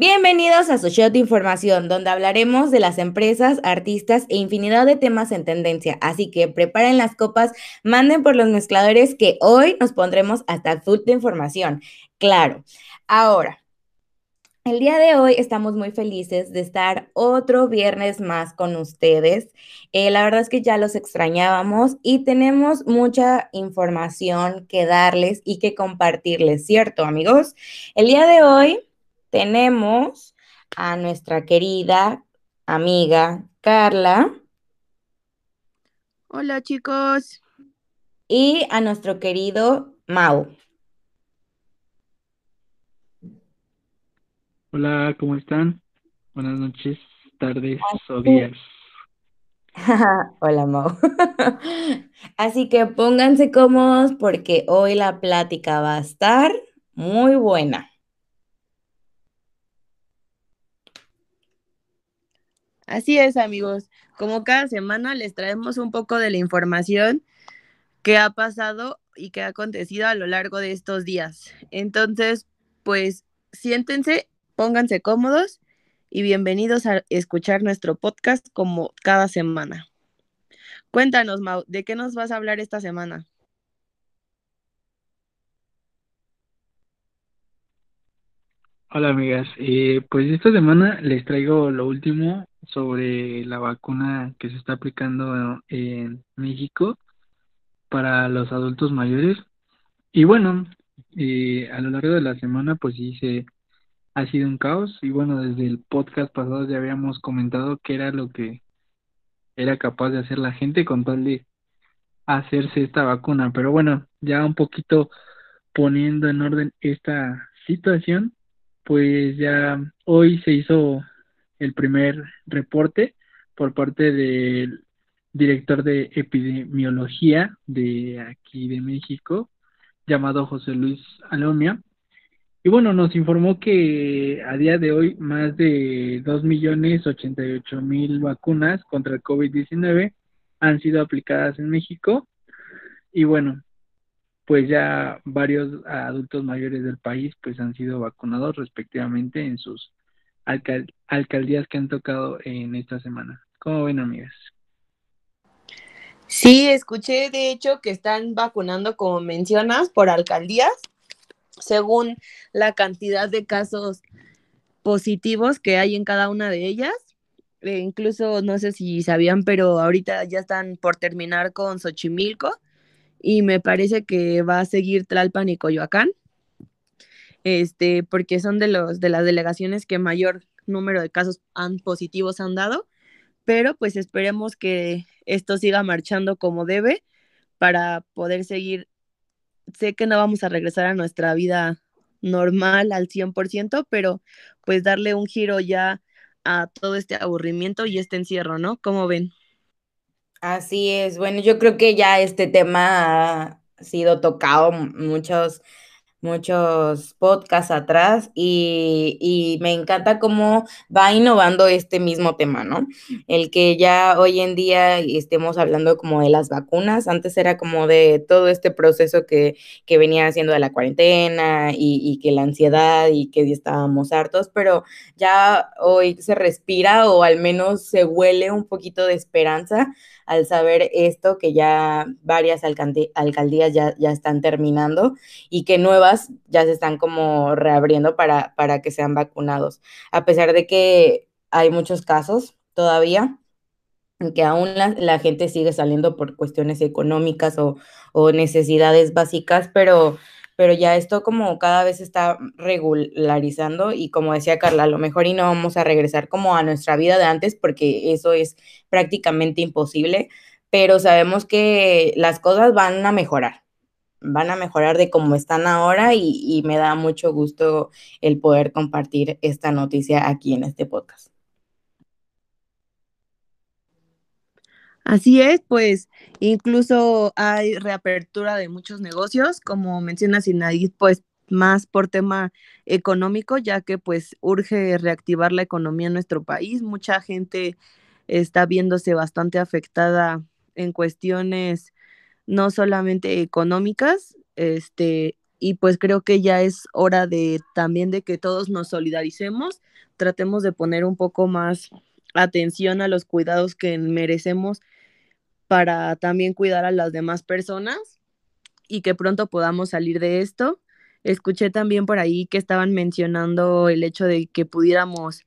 Bienvenidos a su show de información, donde hablaremos de las empresas, artistas e infinidad de temas en tendencia. Así que preparen las copas, manden por los mezcladores que hoy nos pondremos hasta full de información. Claro. Ahora, el día de hoy estamos muy felices de estar otro viernes más con ustedes. Eh, la verdad es que ya los extrañábamos y tenemos mucha información que darles y que compartirles, ¿cierto amigos? El día de hoy tenemos a nuestra querida amiga Carla. Hola chicos. Y a nuestro querido Mau. Hola, ¿cómo están? Buenas noches, tardes o días. Hola, Mau. Así que pónganse cómodos porque hoy la plática va a estar muy buena. Así es, amigos. Como cada semana les traemos un poco de la información que ha pasado y que ha acontecido a lo largo de estos días. Entonces, pues siéntense, pónganse cómodos y bienvenidos a escuchar nuestro podcast como cada semana. Cuéntanos, Mau, ¿de qué nos vas a hablar esta semana? Hola amigas, eh, pues esta semana les traigo lo último sobre la vacuna que se está aplicando en México para los adultos mayores. Y bueno, eh, a lo largo de la semana pues sí se ha sido un caos y bueno, desde el podcast pasado ya habíamos comentado que era lo que era capaz de hacer la gente con tal de hacerse esta vacuna. Pero bueno, ya un poquito poniendo en orden esta situación, pues ya hoy se hizo el primer reporte por parte del director de epidemiología de aquí de México, llamado José Luis Alomia. Y bueno, nos informó que a día de hoy más de 2.088.000 vacunas contra el COVID-19 han sido aplicadas en México. Y bueno, pues ya varios adultos mayores del país pues han sido vacunados respectivamente en sus alcaldías que han tocado en esta semana. ¿Cómo ven, amigas? Sí, escuché de hecho que están vacunando, como mencionas, por alcaldías, según la cantidad de casos positivos que hay en cada una de ellas. E incluso no sé si sabían, pero ahorita ya están por terminar con Xochimilco y me parece que va a seguir Tlalpan y Coyoacán este, porque son de, los, de las delegaciones que mayor número de casos han, positivos han dado, pero pues esperemos que esto siga marchando como debe para poder seguir. Sé que no vamos a regresar a nuestra vida normal al 100%, pero pues darle un giro ya a todo este aburrimiento y este encierro, ¿no? ¿Cómo ven? Así es. Bueno, yo creo que ya este tema ha sido tocado muchos muchos podcasts atrás y, me encanta cómo va innovando este mismo tema, ¿no? El que ya hoy en día estemos hablando como de las vacunas, antes era como de todo este proceso que, que venía haciendo de la cuarentena y, y que la ansiedad y que estábamos hartos, pero ya hoy se respira o al menos se huele un poquito de esperanza al saber esto, que ya varias alcaldías ya, están terminando y que nuevas ya se están como reabriendo para, para que sean vacunados. A pesar de que hay muchos casos todavía, que aún la, gente sigue saliendo por cuestiones económicas o necesidades básicas, pero pero ya esto como cada vez está regularizando y como decía Carla, a lo mejor y no vamos a regresar como a nuestra vida de antes porque eso es prácticamente imposible, pero sabemos que las cosas van a mejorar, van a mejorar de como están ahora y, y me da mucho gusto el poder compartir esta noticia aquí en este podcast. Así es, pues incluso hay reapertura de muchos negocios, como menciona Sinaid, pues más por tema económico, ya que pues urge reactivar la economía en nuestro país. Mucha gente está viéndose bastante afectada en cuestiones no solamente económicas, este, y pues creo que ya es hora de también de que todos nos solidaricemos, tratemos de poner un poco más atención a los cuidados que merecemos para también cuidar a las demás personas y que pronto podamos salir de esto. Escuché también por ahí que estaban mencionando el hecho de que pudiéramos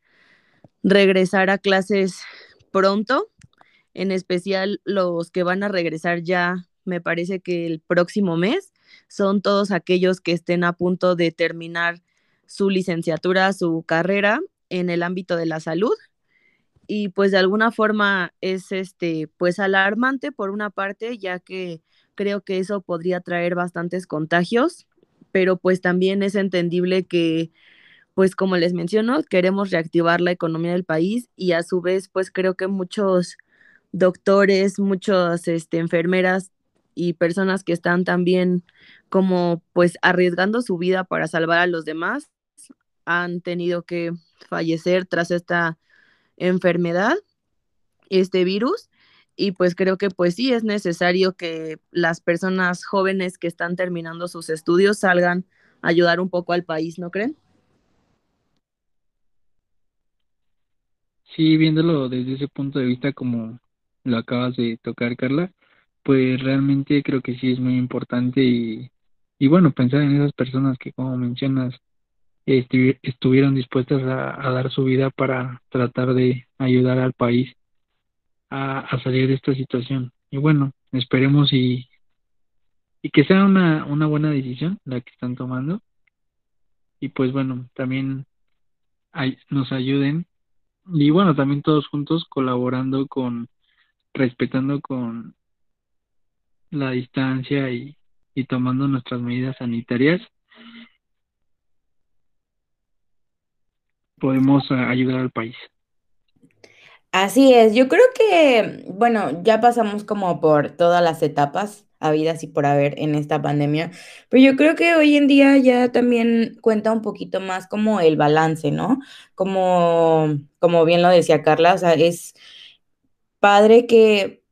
regresar a clases pronto, en especial los que van a regresar ya, me parece que el próximo mes, son todos aquellos que estén a punto de terminar su licenciatura, su carrera en el ámbito de la salud. Y pues de alguna forma es este pues alarmante por una parte, ya que creo que eso podría traer bastantes contagios, pero pues también es entendible que pues como les menciono, queremos reactivar la economía del país y a su vez pues creo que muchos doctores, muchas este, enfermeras y personas que están también como pues arriesgando su vida para salvar a los demás han tenido que fallecer tras esta enfermedad, este virus. Y pues creo que pues sí es necesario que las personas jóvenes que están terminando sus estudios salgan a ayudar un poco al país, ¿no creen? Sí, viéndolo desde ese punto de vista como lo acabas de tocar, Carla, pues realmente creo que sí es muy importante y, y bueno, pensar en esas personas que como mencionas estuvieron dispuestas a, dar su vida para tratar de ayudar al país a, salir de esta situación. Y bueno, esperemos y, y que sea una, buena decisión la que están tomando. Y pues bueno, también nos ayuden y bueno, también todos juntos colaborando con, respetando con la distancia y tomando nuestras medidas sanitarias, podemos ayudar al país. Así es, yo creo que, bueno, ya pasamos como por todas las etapas habidas y por haber en esta pandemia, pero yo creo que hoy en día ya también cuenta un poquito más como el balance, ¿no? Como, como bien lo decía Carla, o sea, es padre que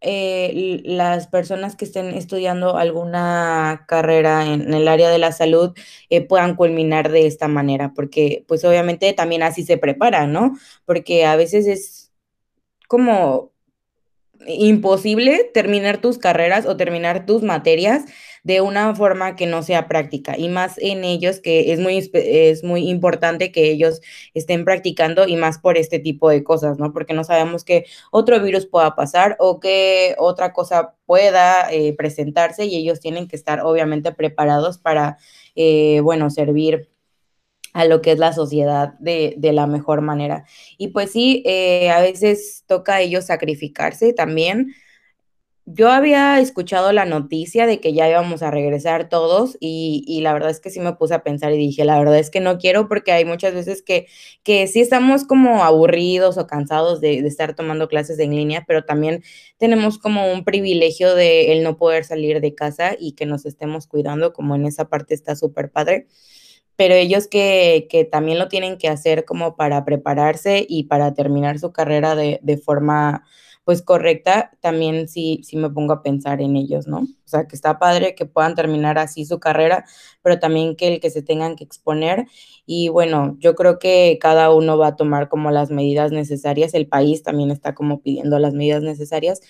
eh, las personas que estén estudiando alguna carrera en, el área de la salud eh, puedan culminar de esta manera, porque pues obviamente también así se preparan, ¿no? Porque a veces es como imposible terminar tus carreras o terminar tus materias de una forma que no sea práctica y más en ellos que es muy, es muy importante que ellos estén practicando y más por este tipo de cosas, ¿no? Porque no sabemos que otro virus pueda pasar o que otra cosa pueda eh, presentarse y ellos tienen que estar obviamente preparados para, eh, bueno, servir a lo que es la sociedad de, de la mejor manera. Y pues sí, eh, a veces toca a ellos sacrificarse también. Yo había escuchado la noticia de que ya íbamos a regresar todos y, y, la verdad es que sí me puse a pensar y dije, la verdad es que no quiero porque hay muchas veces que, que sí estamos como aburridos o cansados de, de estar tomando clases en línea, pero también tenemos como un privilegio de el no poder salir de casa y que nos estemos cuidando, como en esa parte está súper padre. Pero ellos que, que, también lo tienen que hacer como para prepararse y para terminar su carrera de, de, forma pues correcta, también sí, me pongo a pensar en ellos, ¿no? O sea, que está padre que puedan terminar así su carrera, pero también que el que se tengan que exponer. Y bueno, yo creo que cada uno va a tomar como las medidas necesarias, el país también está como pidiendo las medidas necesarias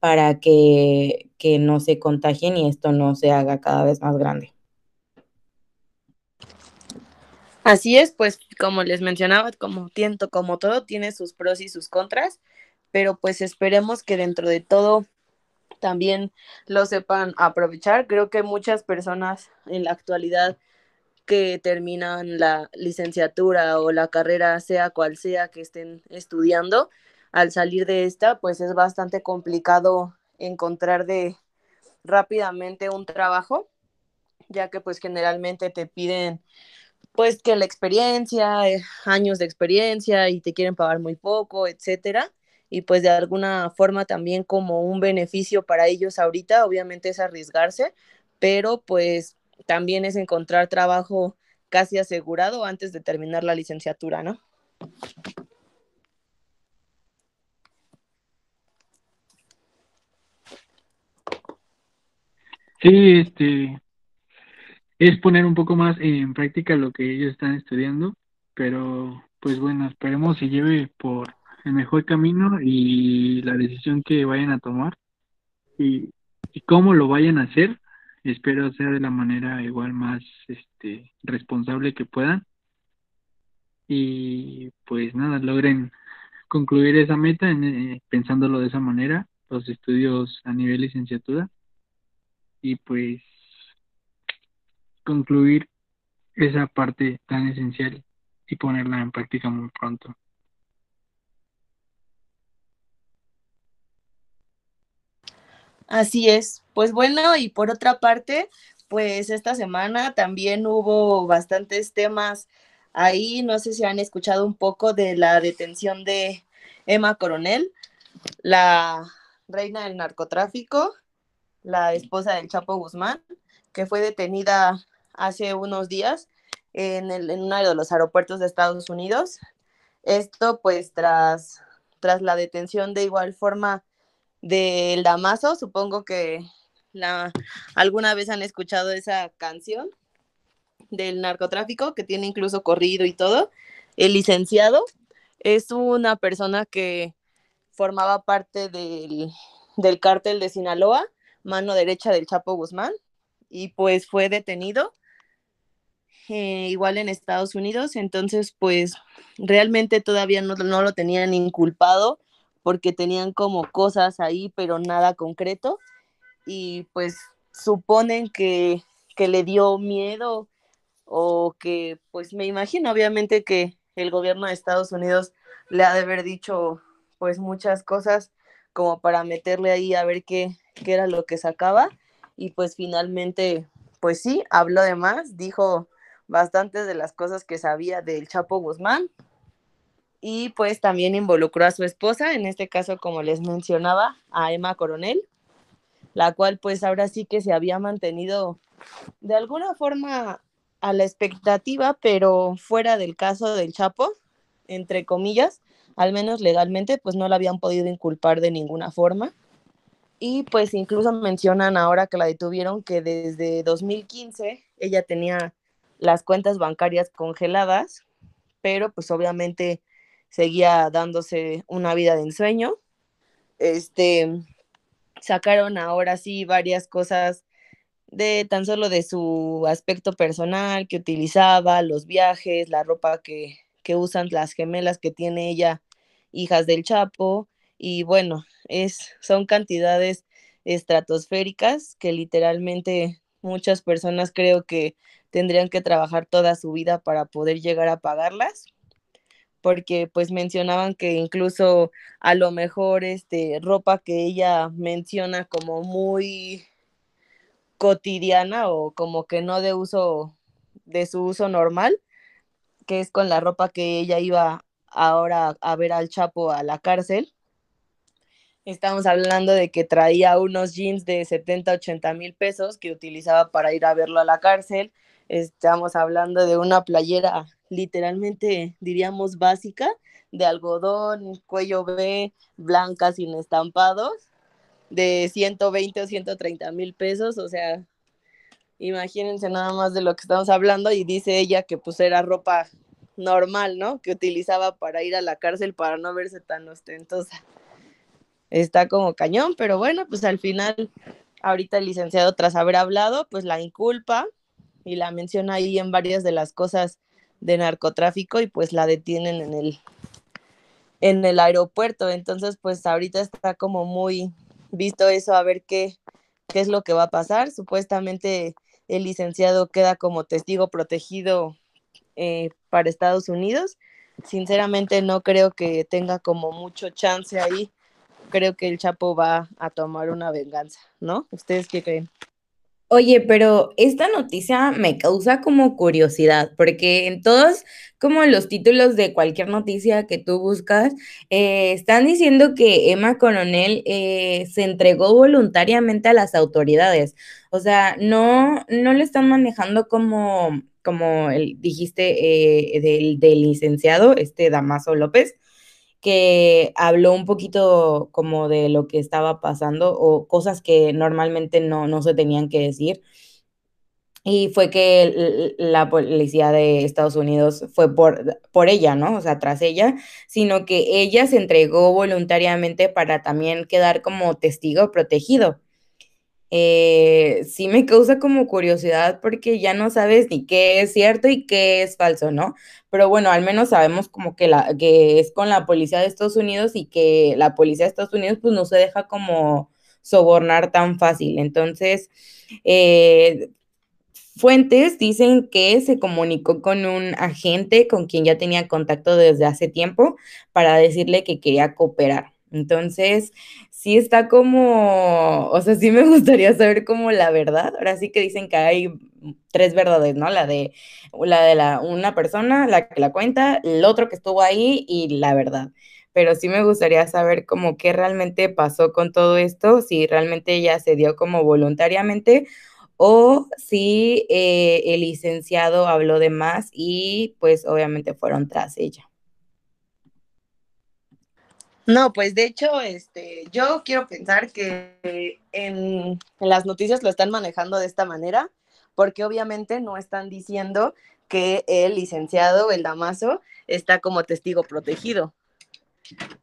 para que, que no se contagien y esto no se haga cada vez más grande. Así es, pues como les mencionaba, como tiento, como todo tiene sus pros y sus contras, pero pues esperemos que dentro de todo también lo sepan aprovechar. Creo que muchas personas en la actualidad que terminan la licenciatura o la carrera, sea cual sea que estén estudiando, al salir de esta, pues es bastante complicado encontrar de rápidamente un trabajo, ya que pues generalmente te piden pues que la experiencia, eh, años de experiencia y te quieren pagar muy poco, etcétera. Y pues de alguna forma también como un beneficio para ellos ahorita, obviamente es arriesgarse, pero pues también es encontrar trabajo casi asegurado antes de terminar la licenciatura, ¿no? Sí, este, es poner un poco más en práctica lo que ellos están estudiando, pero pues bueno, esperemos se lleve por el mejor camino y la decisión que vayan a tomar y, cómo lo vayan a hacer, espero sea de la manera igual más este responsable que puedan. Y pues nada, logren concluir esa meta en, eh, pensándolo de esa manera, los estudios a nivel licenciatura. Y pues concluir esa parte tan esencial y ponerla en práctica muy pronto. Así es. Pues bueno, y por otra parte, pues esta semana también hubo bastantes temas ahí. No sé si han escuchado un poco de la detención de Emma Coronel, la reina del narcotráfico, la esposa del Chapo Guzmán, que fue detenida hace unos días en, uno de los aeropuertos de Estados Unidos. Esto pues tras, tras la detención de igual forma del Damaso, supongo que la, alguna vez han escuchado esa canción del narcotráfico que tiene incluso corrido y todo. El licenciado es una persona que formaba parte del, del cártel de Sinaloa, mano derecha del Chapo Guzmán, y pues fue detenido eh, igual en Estados Unidos, entonces pues realmente todavía no, no, lo tenían inculpado porque tenían como cosas ahí, pero nada concreto, y pues suponen que, que le dio miedo o que pues me imagino obviamente que el gobierno de Estados Unidos le ha de haber dicho pues muchas cosas como para meterle ahí a ver qué, qué era lo que sacaba. Y pues finalmente pues sí, habló de más, dijo bastantes de las cosas que sabía del Chapo Guzmán y pues también involucró a su esposa, en este caso como les mencionaba, a Emma Coronel, la cual pues ahora sí que se había mantenido de alguna forma a la expectativa, pero fuera del caso del Chapo, entre comillas, al menos legalmente, pues no la habían podido inculpar de ninguna forma. Y pues incluso mencionan ahora que la detuvieron que desde 2015 ella tenía las cuentas bancarias congeladas, pero pues obviamente seguía dándose una vida de ensueño. Este, sacaron ahora sí varias cosas de tan solo de su aspecto personal que utilizaba, los viajes, la ropa que, que usan las gemelas que tiene ella, hijas del Chapo, y bueno, es, son cantidades estratosféricas que literalmente muchas personas creo que tendrían que trabajar toda su vida para poder llegar a pagarlas porque pues mencionaban que incluso a lo mejor este ropa que ella menciona como muy cotidiana o como que no de uso, de su uso normal, que es con la ropa que ella iba ahora a ver al Chapo a la cárcel. Estamos hablando de que traía unos jeans de 70, 80 mil pesos que utilizaba para ir a verlo a la cárcel. Estamos hablando de una playera literalmente, diríamos, básica, de algodón, cuello B, blanca, sin estampados de 120 o 130 mil pesos, o sea, imagínense nada más de lo que estamos hablando y dice ella que pues era ropa normal, ¿no? Que utilizaba para ir a la cárcel para no verse tan ostentosa. Está como cañón, pero bueno, pues al final, ahorita el licenciado tras haber hablado, pues la inculpa y la menciona ahí en varias de las cosas de narcotráfico y pues la detienen en el en el aeropuerto. Entonces, pues ahorita está como muy visto eso, a ver qué, qué es lo que va a pasar. Supuestamente el licenciado queda como testigo protegido eh, para Estados Unidos. Sinceramente no creo que tenga como mucho chance ahí. Creo que el Chapo va a tomar una venganza, ¿no? ¿Ustedes qué creen? Oye, pero esta noticia me causa como curiosidad, porque en todos como los títulos de cualquier noticia que tú buscas, eh, están diciendo que Emma Coronel eh, se entregó voluntariamente a las autoridades. O sea, no, no lo están manejando como, como el, dijiste, eh, del, del licenciado, este Damaso López que habló un poquito como de lo que estaba pasando o cosas que normalmente no, no se tenían que decir. y fue que la policía de Estados Unidos fue por, por ella, ¿no? O sea, tras ella, sino que ella se entregó voluntariamente para también quedar como testigo protegido. Eh, sí me causa como curiosidad porque ya no sabes ni qué es cierto y qué es falso, ¿no? Pero bueno, al menos sabemos como que, la, que es con la policía de Estados Unidos y que la policía de Estados Unidos pues no se deja como sobornar tan fácil. Entonces, eh, Fuentes dicen que se comunicó con un agente con quien ya tenía contacto desde hace tiempo para decirle que quería cooperar. Entonces, sí está como, o sea, sí me gustaría saber como la verdad. Ahora sí que dicen que hay tres verdades, ¿no? La de la de la una persona, la que la cuenta, el otro que estuvo ahí y la verdad. Pero sí me gustaría saber como qué realmente pasó con todo esto, si realmente ella se dio como voluntariamente o si eh, el licenciado habló de más y pues obviamente fueron tras ella. No, pues de hecho, este, yo quiero pensar que en, las noticias lo están manejando de esta manera, porque obviamente no están diciendo que el licenciado, el Damaso, está como testigo protegido.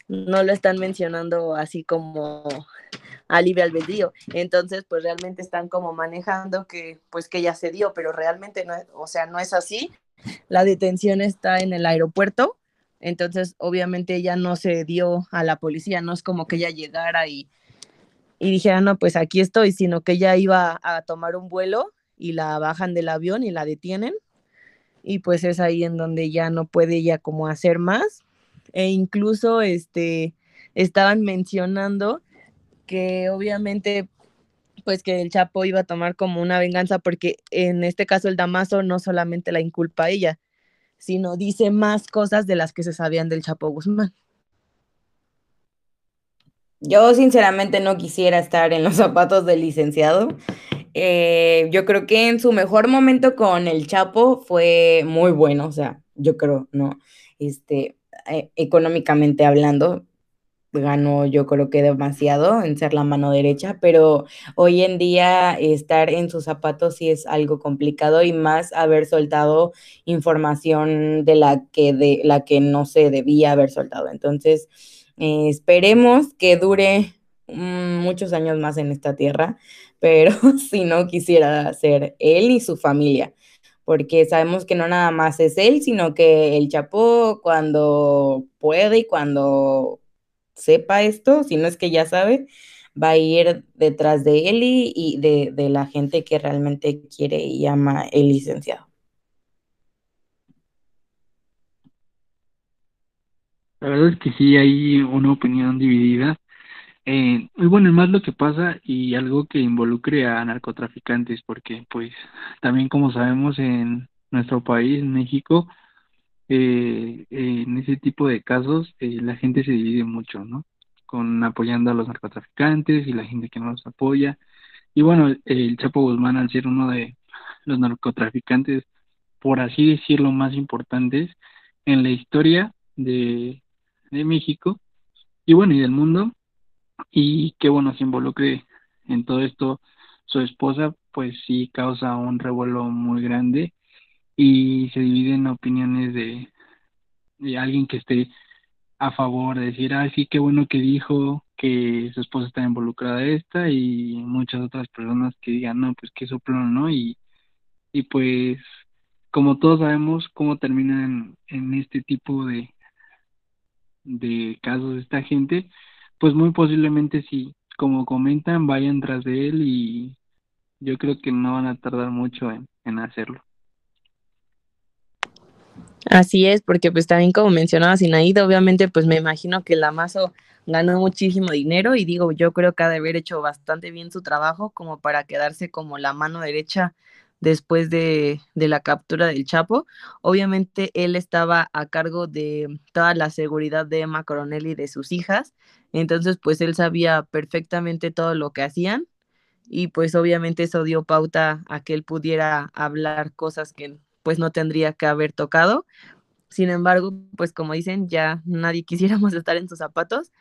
No lo están mencionando así como a libre albedrío. Entonces, pues realmente están como manejando que, pues que ya se dio, pero realmente no, o sea, no es así. La detención está en el aeropuerto, entonces obviamente ella no se dio a la policía, no es como que ella llegara y, dijera, no, pues aquí estoy, sino que ella iba a tomar un vuelo y la bajan del avión y la detienen. Y pues es ahí en donde ya no puede ella como hacer más. E incluso este, estaban mencionando que obviamente pues que el Chapo iba a tomar como una venganza porque en este caso el Damaso no solamente la inculpa a ella, sino dice más cosas de las que se sabían del Chapo Guzmán. Yo sinceramente no quisiera estar en los zapatos del licenciado. Eh, yo creo que en su mejor momento con el Chapo fue muy bueno, o sea, yo creo, ¿no? Este, eh, económicamente hablando, ganó yo creo que demasiado en ser la mano derecha, pero hoy en día estar en sus zapatos sí es algo complicado y más haber soltado información de la que, de, la que no se debía haber soltado. Entonces, eh, esperemos que dure mm, muchos años más en esta tierra, pero si no quisiera ser él y su familia porque sabemos que no nada más es él, sino que el Chapo cuando puede y cuando sepa esto, si no es que ya sabe, va a ir detrás de él y, de, la gente que realmente quiere y ama el licenciado. La verdad es que sí hay una opinión dividida. Eh, y bueno, más lo que pasa y algo que involucre a narcotraficantes, porque pues también como sabemos en nuestro país, en México, eh, en ese tipo de casos eh, la gente se divide mucho, ¿no? Con apoyando a los narcotraficantes y la gente que no los apoya. Y bueno, el Chapo Guzmán, al ser uno de los narcotraficantes, por así decirlo, más importantes en la historia de, de México y bueno, y del mundo, y que bueno, se involucre en todo esto su esposa, pues sí causa un revuelo muy grande y se dividen opiniones de, de alguien que esté a favor de decir, ah, sí, qué bueno que dijo que su esposa está involucrada esta y muchas otras personas que digan, no, pues que soplón, ¿no? Y, y pues, como todos sabemos cómo terminan en este tipo de, de casos esta gente, pues muy posiblemente si, como comentan, vayan tras de él y yo creo que no van a tardar mucho en, en hacerlo. Así es, porque pues también como mencionaba Sinaída, obviamente pues me imagino que la Mazo ganó muchísimo dinero y digo, yo creo que ha de haber hecho bastante bien su trabajo como para quedarse como la mano derecha después de, de, la captura del Chapo. Obviamente él estaba a cargo de toda la seguridad de Emma Coronel y de sus hijas, entonces pues él sabía perfectamente todo lo que hacían y pues obviamente eso dio pauta a que él pudiera hablar cosas que pues no tendría que haber tocado. Sin embargo, pues como dicen, ya nadie quisiéramos estar en sus zapatos.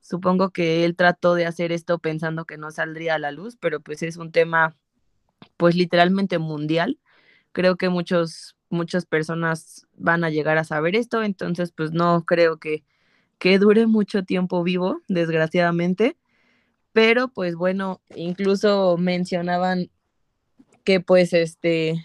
Supongo que él trató de hacer esto pensando que no saldría a la luz, pero pues es un tema pues literalmente mundial. Creo que muchos, muchas personas van a llegar a saber esto, entonces pues no creo que, que dure mucho tiempo vivo, desgraciadamente. Pero pues bueno, incluso mencionaban que pues este,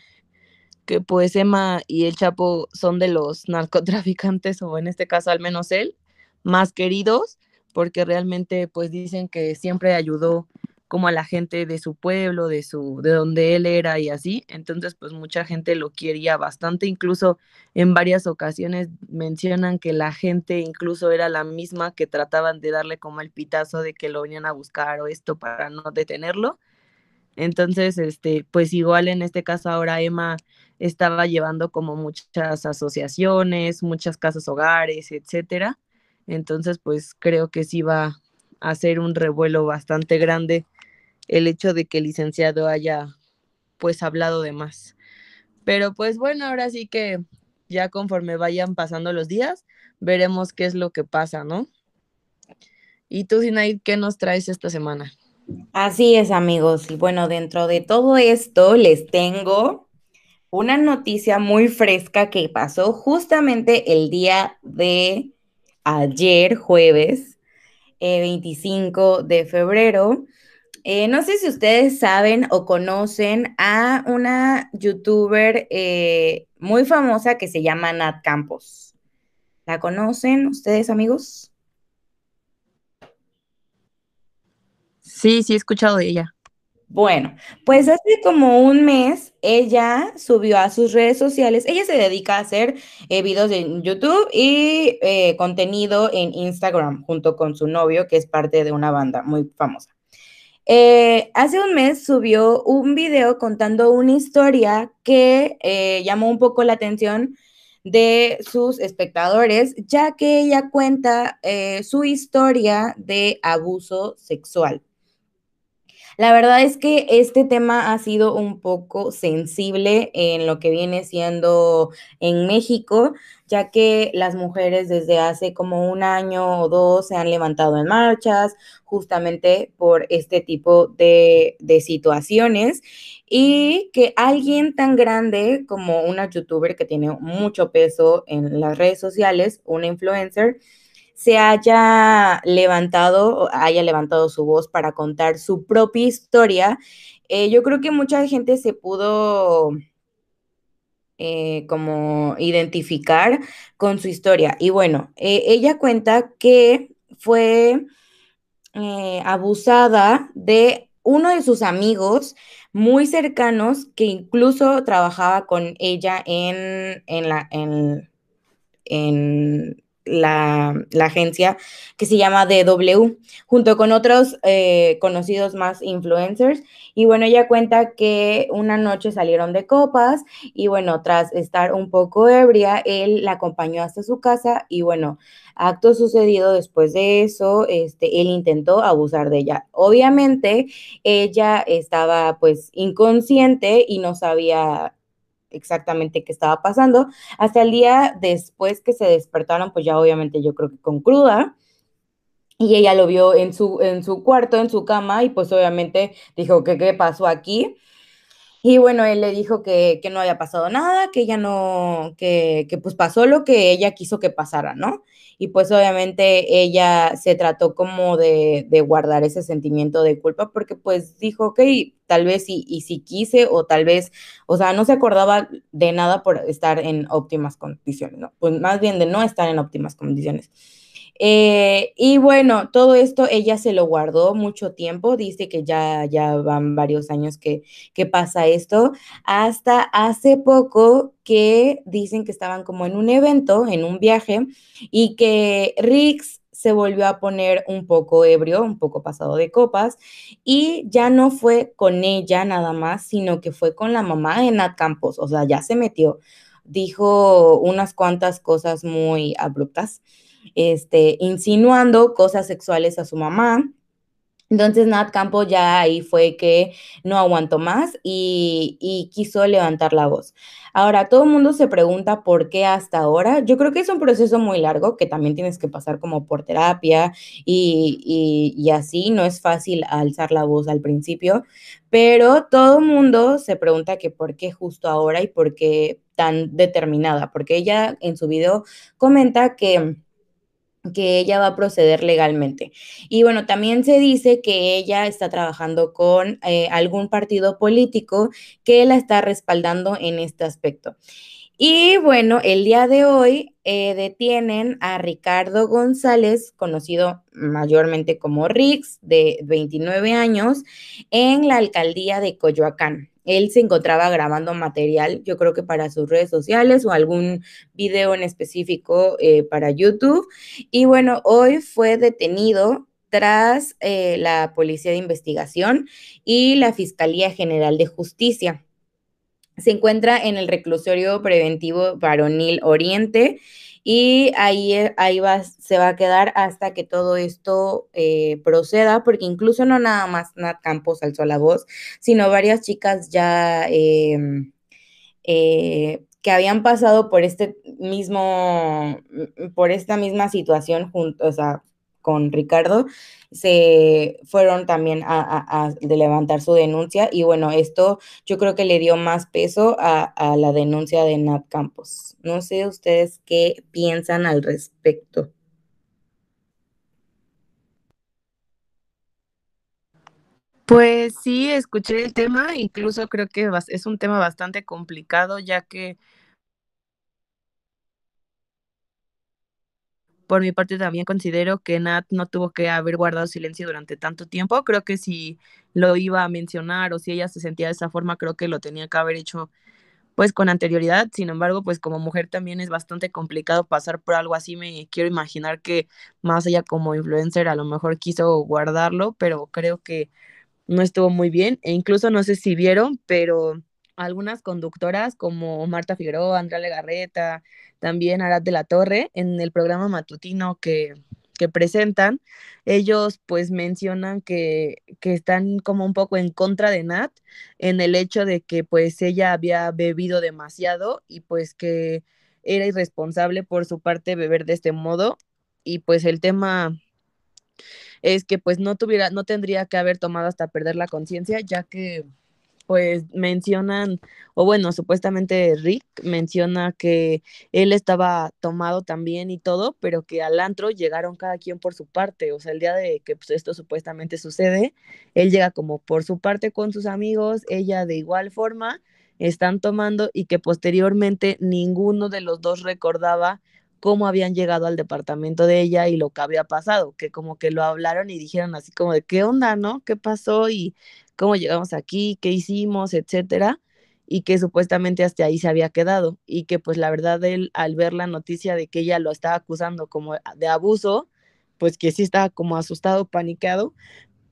que pues Emma y el Chapo son de los narcotraficantes, o en este caso al menos él, más queridos, porque realmente pues dicen que siempre ayudó como a la gente de su pueblo, de su, de donde él era y así. Entonces, pues mucha gente lo quería bastante. Incluso en varias ocasiones mencionan que la gente incluso era la misma que trataban de darle como el pitazo de que lo venían a buscar o esto para no detenerlo. Entonces, este, pues igual en este caso ahora Emma estaba llevando como muchas asociaciones, muchas casas hogares, etcétera. Entonces, pues creo que sí va a ser un revuelo bastante grande el hecho de que el licenciado haya pues hablado de más. Pero pues bueno, ahora sí que ya conforme vayan pasando los días, veremos qué es lo que pasa, ¿no? Y tú, Sinaid, ¿qué nos traes esta semana? Así es, amigos. Y bueno, dentro de todo esto les tengo una noticia muy fresca que pasó justamente el día de ayer, jueves, 25 eh, de febrero. Eh, no sé si ustedes saben o conocen a una youtuber eh, muy famosa que se llama Nat Campos. ¿La conocen ustedes, amigos? Sí, sí, he escuchado de ella. Bueno, pues hace como un mes ella subió a sus redes sociales, ella se dedica a hacer eh, videos en YouTube y eh, contenido en Instagram junto con su novio, que es parte de una banda muy famosa. Eh, hace un mes subió un video contando una historia que llamó un poco la atención de sus espectadores, ya que ella cuenta su historia de abuso sexual. La verdad es que este tema ha sido un poco sensible en lo que viene siendo en México, ya que las mujeres desde hace como un año o dos se han levantado en marchas justamente por este tipo de, situaciones y que alguien tan grande como una youtuber que tiene mucho peso en las redes sociales, una influencer, se haya levantado, haya levantado su voz para contar su propia historia, eh, yo creo que mucha gente se pudo eh, como identificar con su historia. Y bueno, eh, ella cuenta que fue abusada de uno de sus amigos muy cercanos que incluso trabajaba con ella en, en la... En, en la, agencia que se llama DW, junto con otros eh, conocidos más influencers. Y bueno, ella cuenta que una noche salieron de copas y bueno, tras estar un poco ebria, él la acompañó hasta su casa y bueno, acto sucedido después de eso, este, él intentó abusar de ella. Obviamente, ella estaba pues inconsciente y no sabía exactamente qué estaba pasando. Hasta el día después que se despertaron, pues ya obviamente yo creo que con cruda. Y ella lo vio en su, en su cuarto, en su cama, y pues obviamente dijo que qué pasó aquí. Y bueno, él le dijo que, que no había pasado nada, que ella no, que, que pues pasó lo que ella quiso que pasara, ¿no? Y pues obviamente ella se trató como de, guardar ese sentimiento de culpa porque pues dijo, ok, tal vez y, y si quise o tal vez, o sea, no se acordaba de nada por estar en óptimas condiciones, ¿no? Pues más bien de no estar en óptimas condiciones. Eh, y bueno, todo esto ella se lo guardó mucho tiempo, dice que ya, ya van varios años que, que pasa esto, hasta hace poco que dicen que estaban como en un evento, en un viaje, y que Rix se volvió a poner un poco ebrio, un poco pasado de copas, y ya no fue con ella nada más, sino que fue con la mamá de Nat Campos, o sea, ya se metió, dijo unas cuantas cosas muy abruptas este, insinuando cosas sexuales a su mamá. Entonces Nat Campos ya ahí fue que no aguantó más y, y, quiso levantar la voz. Ahora, todo el mundo se pregunta por qué hasta ahora. Yo creo que es un proceso muy largo que también tienes que pasar como por terapia y, y, y así. No es fácil alzar la voz al principio, pero todo el mundo se pregunta que por qué justo ahora y por qué tan determinada, porque ella en su video comenta que que ella va a proceder legalmente. Y bueno, también se dice que ella está trabajando con eh, algún partido político que la está respaldando en este aspecto. Y bueno, el día de hoy eh, detienen a Ricardo González, conocido mayormente como Rix, de 29 años, en la alcaldía de Coyoacán él se encontraba grabando material, yo creo que para sus redes sociales o algún video en específico eh, para YouTube. Y bueno, hoy fue detenido tras eh, la Policía de Investigación y la Fiscalía General de Justicia. Se encuentra en el reclusorio preventivo varonil Oriente y ahí, eh, ahí va, se va a quedar hasta que todo esto eh, proceda, porque incluso no nada más Nat Campos alzó la voz, sino varias chicas ya em, eh, que habían pasado por este mismo, por esta misma situación junto, o sea, con Ricardo, se fueron también a, levantar su denuncia y bueno, esto yo creo que le dio más peso a la denuncia de Nat Campos. No sé ustedes qué piensan al respecto. Pues sí, escuché el tema, incluso creo que es un tema bastante complicado, ya que por mi parte también considero que Nat no tuvo que haber guardado silencio durante tanto tiempo. Creo que si lo iba a mencionar o si ella se sentía de esa forma, creo que lo tenía que haber hecho pues con anterioridad. Sin embargo, pues como mujer también es bastante complicado pasar por algo así. Me quiero imaginar que más ella como influencer a lo mejor quiso guardarlo, pero creo que no estuvo muy bien. E incluso no sé si vieron, pero algunas conductoras como Marta Figueroa, Andrea Legarreta, también Arad de la Torre, en el programa matutino que, que presentan, ellos pues mencionan que, que, están como un poco en contra de Nat en el hecho de que pues ella había bebido demasiado y pues que era irresponsable por su parte beber de este modo. Y pues el tema es que pues no tuviera, no tendría que haber tomado hasta perder la conciencia, ya que pues mencionan, o bueno, supuestamente Rick menciona que él estaba tomado también y todo, pero que al antro llegaron cada quien por su parte, o sea, el día de que pues, esto supuestamente sucede, él llega como por su parte con sus amigos, ella de igual forma, están tomando y que posteriormente ninguno de los dos recordaba cómo habían llegado al departamento de ella y lo que había pasado, que como que lo hablaron y dijeron así como de qué onda, ¿no? ¿Qué pasó? Y cómo llegamos aquí, qué hicimos, etcétera, y que supuestamente hasta ahí se había quedado, y que pues la verdad él al ver la noticia de que ella lo estaba acusando como de abuso, pues que sí estaba como asustado, paniqueado,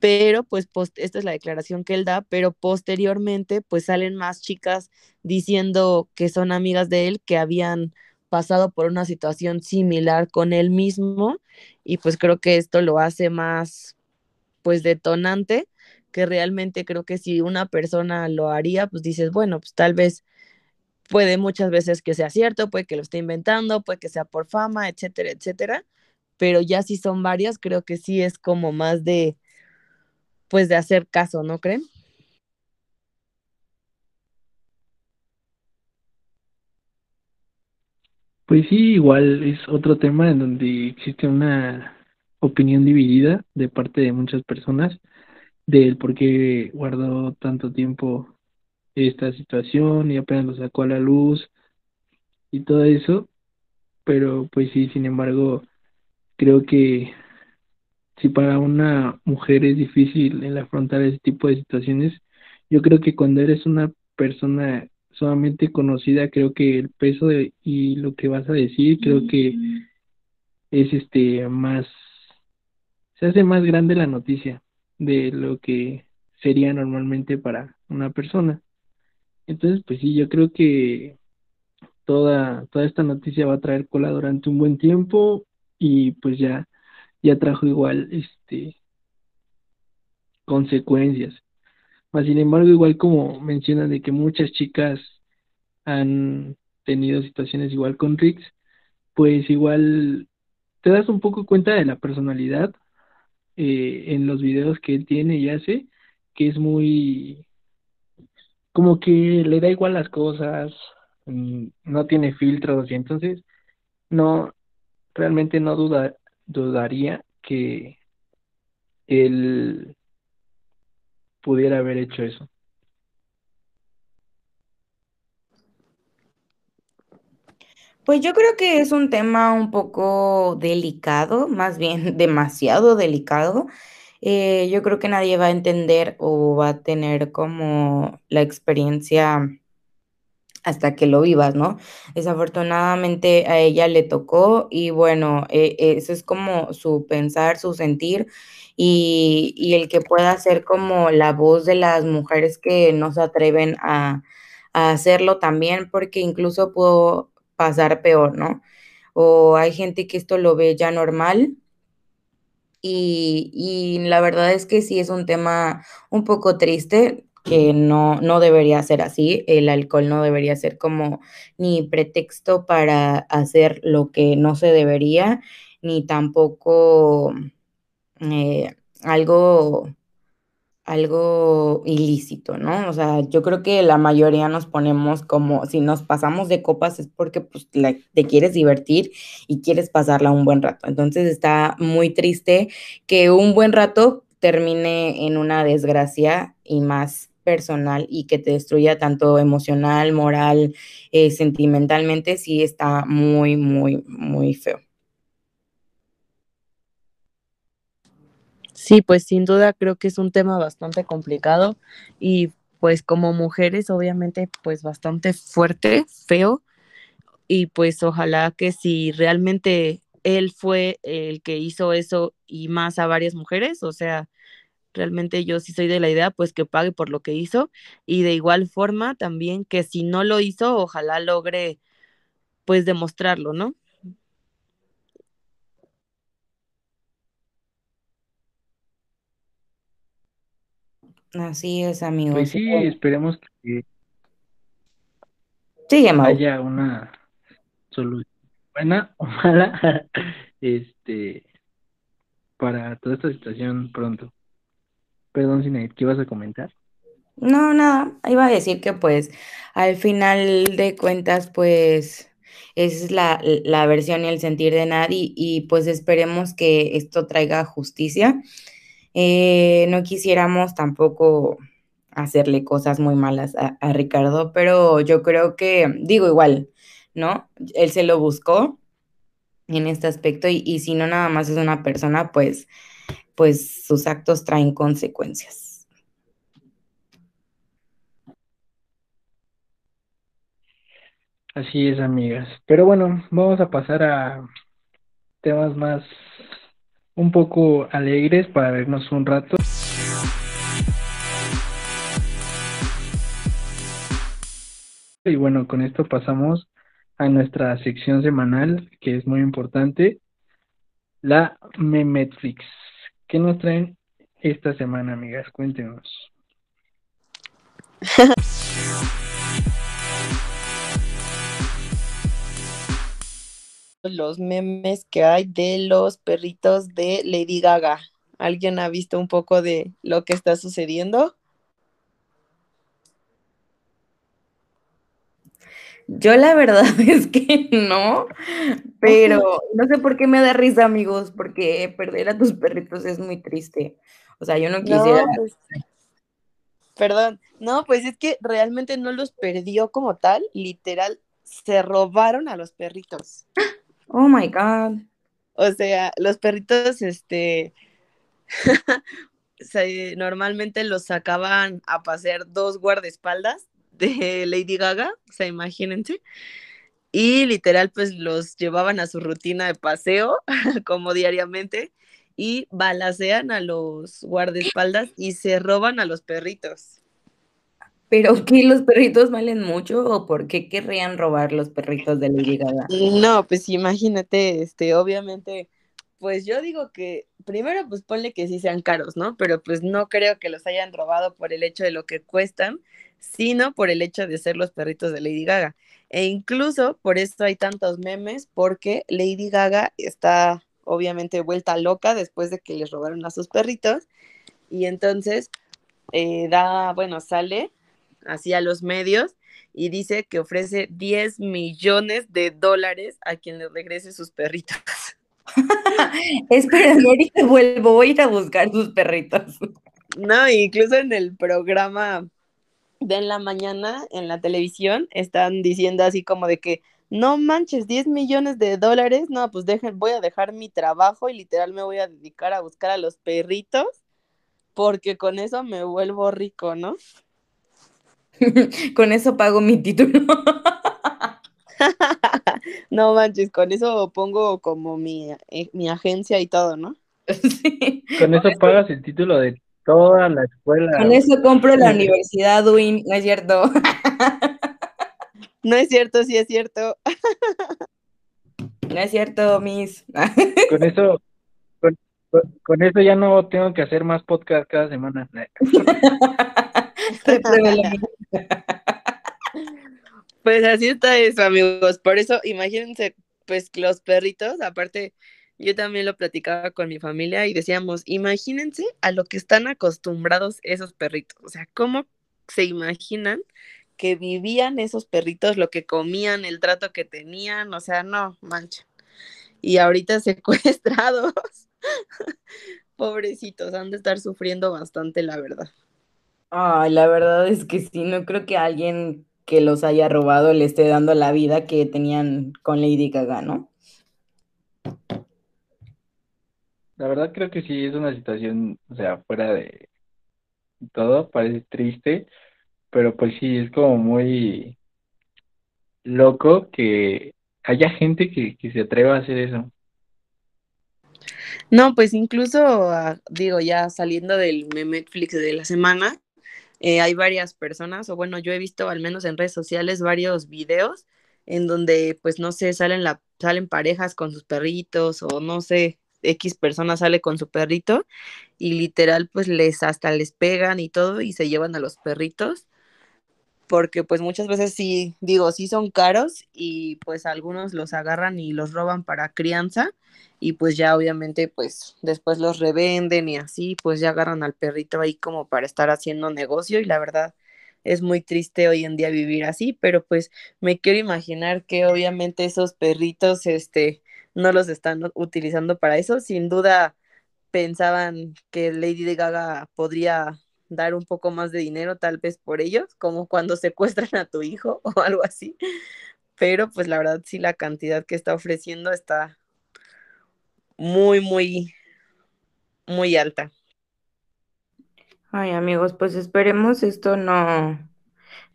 pero pues post, esta es la declaración que él da, pero posteriormente pues salen más chicas diciendo que son amigas de él, que habían pasado por una situación similar con él mismo y pues creo que esto lo hace más pues detonante que realmente creo que si una persona lo haría, pues dices, bueno, pues tal vez puede muchas veces que sea cierto, puede que lo esté inventando, puede que sea por fama, etcétera, etcétera, pero ya si son varias, creo que sí es como más de, pues de hacer caso, ¿no creen? Pues sí, igual es otro tema en donde existe una opinión dividida de parte de muchas personas del por qué guardó tanto tiempo esta situación y apenas lo sacó a la luz y todo eso. Pero pues sí, sin embargo, creo que si para una mujer es difícil el afrontar ese tipo de situaciones, yo creo que cuando eres una persona solamente conocida, creo que el peso de, y lo que vas a decir, creo que es este más, se hace más grande la noticia de lo que sería normalmente para una persona. Entonces, pues sí, yo creo que toda, toda esta noticia va a traer cola durante un buen tiempo y pues ya, ya trajo igual este consecuencias. sin embargo, igual como mencionan de que muchas chicas han tenido situaciones igual con Rix, pues igual te das un poco cuenta de la personalidad eh, en los videos que él tiene y hace, que es muy como que le da igual las cosas, mm, no tiene filtros y entonces no realmente no duda, dudaría que él pudiera haber hecho eso. Pues yo creo que es un tema un poco delicado, más bien demasiado delicado. Eh, yo creo que nadie va a entender o va a tener como la experiencia hasta que lo vivas, ¿no? Desafortunadamente a ella le tocó y bueno, eh, eso es como su pensar, su sentir y, y, el que pueda ser como la voz de las mujeres que no se atreven a, a hacerlo también, porque incluso pudo pasar peor, ¿no? O hay gente que esto lo ve ya normal. Y, la verdad es que sí es un tema un poco triste, que no, no debería ser así. El alcohol no debería ser como ni pretexto para hacer lo que no se debería, ni tampoco eh, algo algo ilícito, ¿no? O sea, yo creo que la mayoría nos ponemos como, si nos pasamos de copas es porque pues te quieres divertir y quieres pasarla un buen rato. Entonces está muy triste que un buen rato termine en una desgracia y más personal y que te destruya tanto emocional, moral, eh, sentimentalmente, sí está muy, muy, muy feo. Sí, pues sin duda creo que es un tema bastante complicado y pues como mujeres obviamente pues bastante fuerte, feo y pues ojalá que si realmente él fue el que hizo eso y más a varias mujeres, o sea, realmente yo sí soy de la idea pues que pague por lo que hizo y de igual forma también que si no lo hizo, ojalá logre pues demostrarlo, ¿no? Así es, amigos. Pues sí, esperemos que haya una solución buena o mala este para toda esta situación pronto. Perdón, Sinead, ¿qué ibas a comentar? No, nada, iba a decir que pues al final de cuentas pues es la, la versión y el sentir de nadie y pues esperemos que esto traiga justicia eh, no quisiéramos tampoco hacerle cosas muy malas a, Ricardo, pero yo creo que, digo igual, ¿no? Él se lo buscó en este aspecto y, si no nada más es una persona, pues, pues sus actos traen consecuencias. Así es, amigas. Pero bueno, vamos a pasar a temas más un poco alegres para vernos un rato. Y bueno, con esto pasamos a nuestra sección semanal, que es muy importante, la Memetrix. ¿Qué nos traen esta semana, amigas? Cuéntenos. los memes que hay de los perritos de Lady Gaga. ¿Alguien ha visto un poco de lo que está sucediendo? Yo la verdad es que no, pero no sé por qué me da risa, amigos, porque perder a tus perritos es muy triste. O sea, yo no quisiera. Pues, perdón, no, pues es que realmente no los perdió como tal, literal, se robaron a los perritos. Oh my God. O sea, los perritos, este, normalmente los sacaban a pasear dos guardaespaldas de Lady Gaga, o sea, imagínense. Y literal, pues los llevaban a su rutina de paseo, como diariamente, y balacean a los guardaespaldas y se roban a los perritos. ¿Pero qué, los perritos valen mucho o por qué querrían robar los perritos de Lady Gaga? No, pues imagínate, este, obviamente, pues yo digo que primero pues ponle que sí sean caros, ¿no? Pero pues no creo que los hayan robado por el hecho de lo que cuestan, sino por el hecho de ser los perritos de Lady Gaga. E incluso por esto hay tantos memes, porque Lady Gaga está obviamente vuelta loca después de que les robaron a sus perritos. Y entonces eh, da, bueno, sale así a los medios y dice que ofrece 10 millones de dólares a quien le regrese sus perritos. Espera, ahorita vuelvo, voy a ir a buscar sus perritos. No, incluso en el programa de en la mañana en la televisión están diciendo así como de que no manches, 10 millones de dólares, no, pues dejen, voy a dejar mi trabajo y literal me voy a dedicar a buscar a los perritos porque con eso me vuelvo rico, ¿no? con eso pago mi título. no manches, con eso pongo como mi, eh, mi agencia y todo, ¿no? Sí. Con eso pagas el título de toda la escuela. Con eso compro la universidad Win, ¿no es cierto? no es cierto, sí es cierto. no es cierto, Miss. con eso, con, eso ya no tengo que hacer más podcast cada semana. pues así está eso, amigos. Por eso, imagínense, pues los perritos, aparte, yo también lo platicaba con mi familia y decíamos, imagínense a lo que están acostumbrados esos perritos. O sea, ¿cómo se imaginan que vivían esos perritos, lo que comían, el trato que tenían? O sea, no, mancha. Y ahorita secuestrados. Pobrecitos, han de estar sufriendo bastante, la verdad. Ay, la verdad es que sí, no creo que alguien que los haya robado le esté dando la vida que tenían con Lady Gaga, ¿no? La verdad creo que sí es una situación, o sea, fuera de todo, parece triste, pero pues sí, es como muy loco que haya gente que, que se atreva a hacer eso. No, pues incluso, ah, digo, ya saliendo del Netflix de la semana, eh, hay varias personas, o bueno, yo he visto al menos en redes sociales varios videos en donde, pues, no sé, salen, la, salen parejas con sus perritos o no sé, X persona sale con su perrito y literal, pues, les hasta les pegan y todo y se llevan a los perritos porque pues muchas veces sí, digo, sí son caros y pues algunos los agarran y los roban para crianza y pues ya obviamente pues después los revenden y así pues ya agarran al perrito ahí como para estar haciendo negocio y la verdad es muy triste hoy en día vivir así, pero pues me quiero imaginar que obviamente esos perritos este no los están utilizando para eso, sin duda pensaban que Lady Gaga podría dar un poco más de dinero tal vez por ellos, como cuando secuestran a tu hijo o algo así. Pero pues la verdad sí la cantidad que está ofreciendo está muy, muy, muy alta. Ay, amigos, pues esperemos esto no,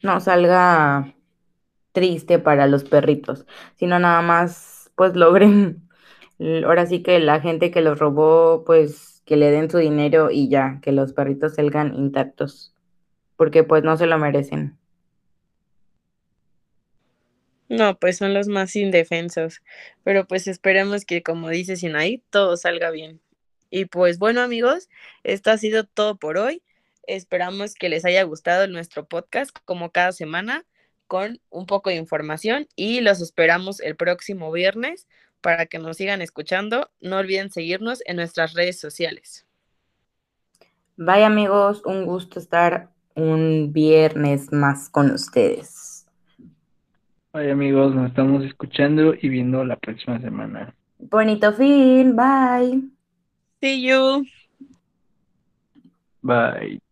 no salga triste para los perritos, sino nada más pues logren, ahora sí que la gente que los robó pues que le den su dinero y ya, que los perritos salgan intactos, porque pues no se lo merecen. No, pues son los más indefensos, pero pues esperemos que como dice Sinaí, todo salga bien. Y pues bueno amigos, esto ha sido todo por hoy. Esperamos que les haya gustado nuestro podcast como cada semana con un poco de información y los esperamos el próximo viernes para que nos sigan escuchando. No olviden seguirnos en nuestras redes sociales. Bye amigos, un gusto estar un viernes más con ustedes. Bye amigos, nos estamos escuchando y viendo la próxima semana. Bonito fin, bye. See you. Bye.